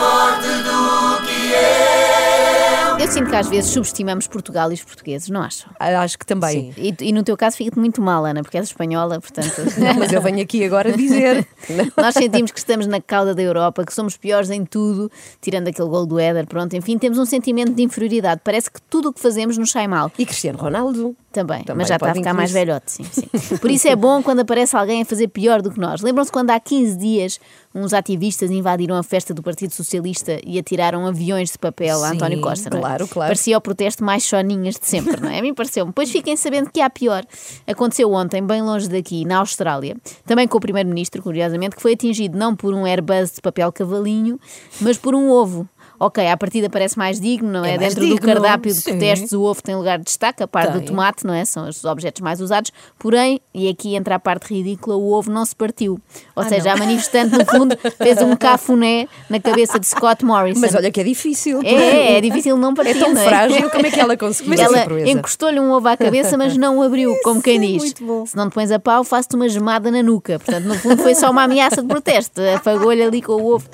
forte do que eu. Eu sinto que às vezes subestimamos Portugal e os portugueses, não acham? Ah, acho que também. E, e no teu caso fica-te muito mal, Ana, porque és espanhola, portanto. não, mas eu venho aqui agora dizer. Nós sentimos que estamos na cauda da Europa, que somos piores em tudo, tirando aquele gol do Éder, pronto. Enfim, temos um sentimento de inferioridade. Parece que tudo o que fazemos nos sai mal. E Cristiano Ronaldo? Também, Também, mas já está a ficar mais velhote, sim, sim. Por isso é bom quando aparece alguém a fazer pior do que nós. Lembram-se quando há 15 dias uns ativistas invadiram a festa do Partido Socialista e atiraram aviões de papel a Sim, António Costa, não é? claro, claro. Parecia o protesto mais choninhas de sempre, não é? A mim pareceu-me. Pois fiquem sabendo que há pior. Aconteceu ontem, bem longe daqui, na Austrália, também com o Primeiro-Ministro, curiosamente, que foi atingido não por um Airbus de papel cavalinho, mas por um ovo. Ok, à partida parece mais digno, não é? É Dentro do digno, cardápio de protestos, o ovo tem lugar de destaque, a par do tomate, não é? São os objetos mais usados. Porém, e aqui entra a parte ridícula, o ovo não se partiu. Ou Ah, seja, não. a manifestante, no fundo, fez um cafuné na cabeça de Scott Morrison. Mas olha que é difícil. É, é difícil não partir, É tão não frágil, como é que ela conseguiu essa ela encostou-lhe um ovo à cabeça, mas não abriu, como quem é diz. muito bom. Se não te pões a pau, faço-te uma gemada na nuca. Portanto, no fundo, foi só uma ameaça de protesto. Afagou-lhe ali com o ovo.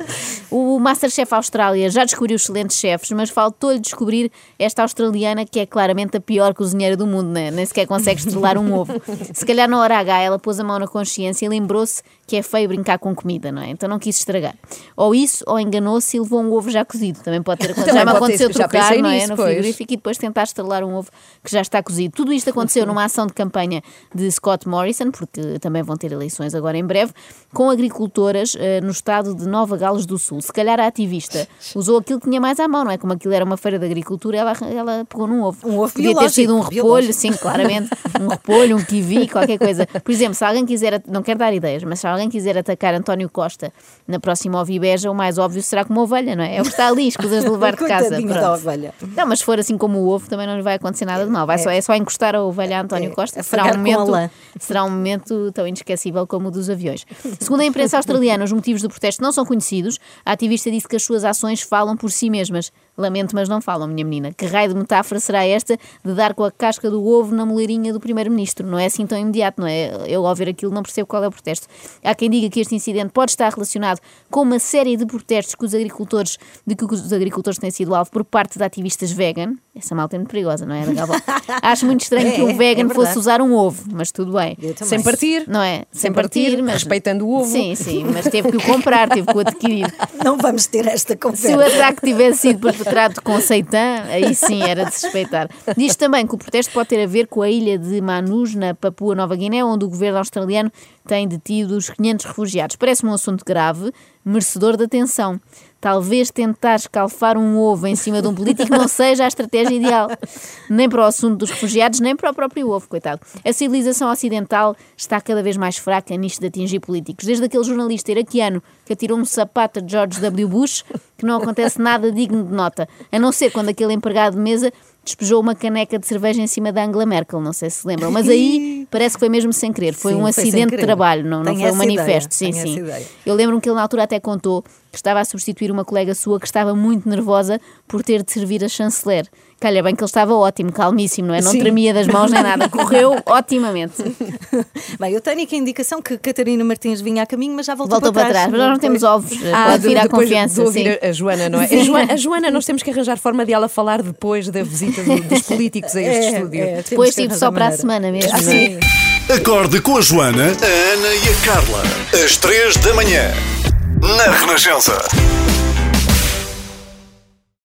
O Masterchef Austrália já descobriu excelentes chefes, mas faltou-lhe descobrir esta australiana que é claramente a pior cozinheira do mundo, né? nem sequer consegue estrelar um ovo. Se calhar na hora H ela pôs a mão na consciência e lembrou-se que é feio brincar com comida, não é? Então não quis estragar. Ou isso, ou enganou-se e levou um ovo já cozido. Também pode ter acontecido. Já me aconteceu trocar, não é? no pois. frigorífico e depois tentar estrelar um ovo que já está cozido. Tudo isto aconteceu numa ação de campanha de Scott Morrison, porque também vão ter eleições agora em breve, com agricultoras eh, no estado de Nova Gales do Sul. Se calhar a ativista usou aquilo que tinha mais à mão, não é? Como aquilo era uma feira de agricultura, ela, ela pegou num ovo. Um ovo Podia ter sido um repolho, sim, claramente. Um repolho, um kiwi, qualquer coisa. Por exemplo, se alguém quiser, não quero dar ideias, mas se alguém quiser atacar António Costa na próxima ovibeja, o mais óbvio será como uma ovelha, não é? É o que está ali, escusas de levar de casa. Da ovelha. Não, mas se for assim como o ovo, também não lhe vai acontecer nada de mal. Vai só, é só encostar a ovelha a António É, Costa. é Será afagar um, momento, será um momento tão inesquecível como o dos aviões. Segundo a imprensa australiana, os motivos do protesto não são conhecidos. A ativista disse que as suas ações falam por si mesmas. Lamento, mas não falam, minha menina. Que raio de metáfora será esta de dar com a casca do ovo na moleirinha do primeiro-ministro? Não é assim tão imediato, não é? Eu, ao ver aquilo, não percebo qual é o protesto. Há quem diga que este incidente pode estar relacionado com uma série de protestos que os agricultores, de que os agricultores têm sido alvo por parte de ativistas vegan. Essa malta é muito perigosa, não é? Acho muito estranho É, que o é, vegan é fosse usar um ovo, mas tudo bem. Sem partir. Não é? Sem partir, mas... respeitando o ovo. Sim, sim, mas teve que o comprar, teve que o adquirir. Não vamos ter esta Se o conversa. ataque tivesse sido perpetrado com aí sim era de suspeitar. Diz também que o protesto pode ter a ver com a ilha de Manus, na Papua Nova Guiné, onde o governo australiano tem detido os 500 refugiados. Parece-me um assunto grave, merecedor de atenção. Talvez tentar escalfar um ovo em cima de um político não seja a estratégia ideal. Nem para o assunto dos refugiados, nem para o próprio ovo, coitado. A civilização ocidental está cada vez mais fraca nisto de atingir políticos. Desde aquele jornalista iraquiano que atirou um sapato a George W. Bush, que não acontece nada digno de nota. A não ser quando aquele empregado de mesa despejou uma caneca de cerveja em cima da Angela Merkel, não sei se lembram. Mas aí parece que foi mesmo sem querer. Foi Sim, um foi acidente de trabalho, não, não foi um essa ideia, manifesto. sim, sim. Eu lembro-me que ele na altura até contou que estava a substituir uma colega sua que estava muito nervosa por ter de servir a chanceler. Calha bem que ele estava ótimo, calmíssimo, não é? Não Sim. tremia das mãos nem nada. Correu otimamente. Bem, eu tenho aqui a indicação que Catarina Martins vinha a caminho, mas já voltou, Voltou para trás. Mas nós não temos ovos. Ah, Pode de- vir à confiança. de ouvir sim. a, a Joana, não é? A Joana, a Joana, nós temos que arranjar forma de ela falar depois da visita do- dos políticos a este É, estúdio. é, Depois que tipo arranjar só para a semana mesmo. Ah, não é? sim. Acorde com a Joana, a Ana e a Carla. Às três da manhã. Na Renascença.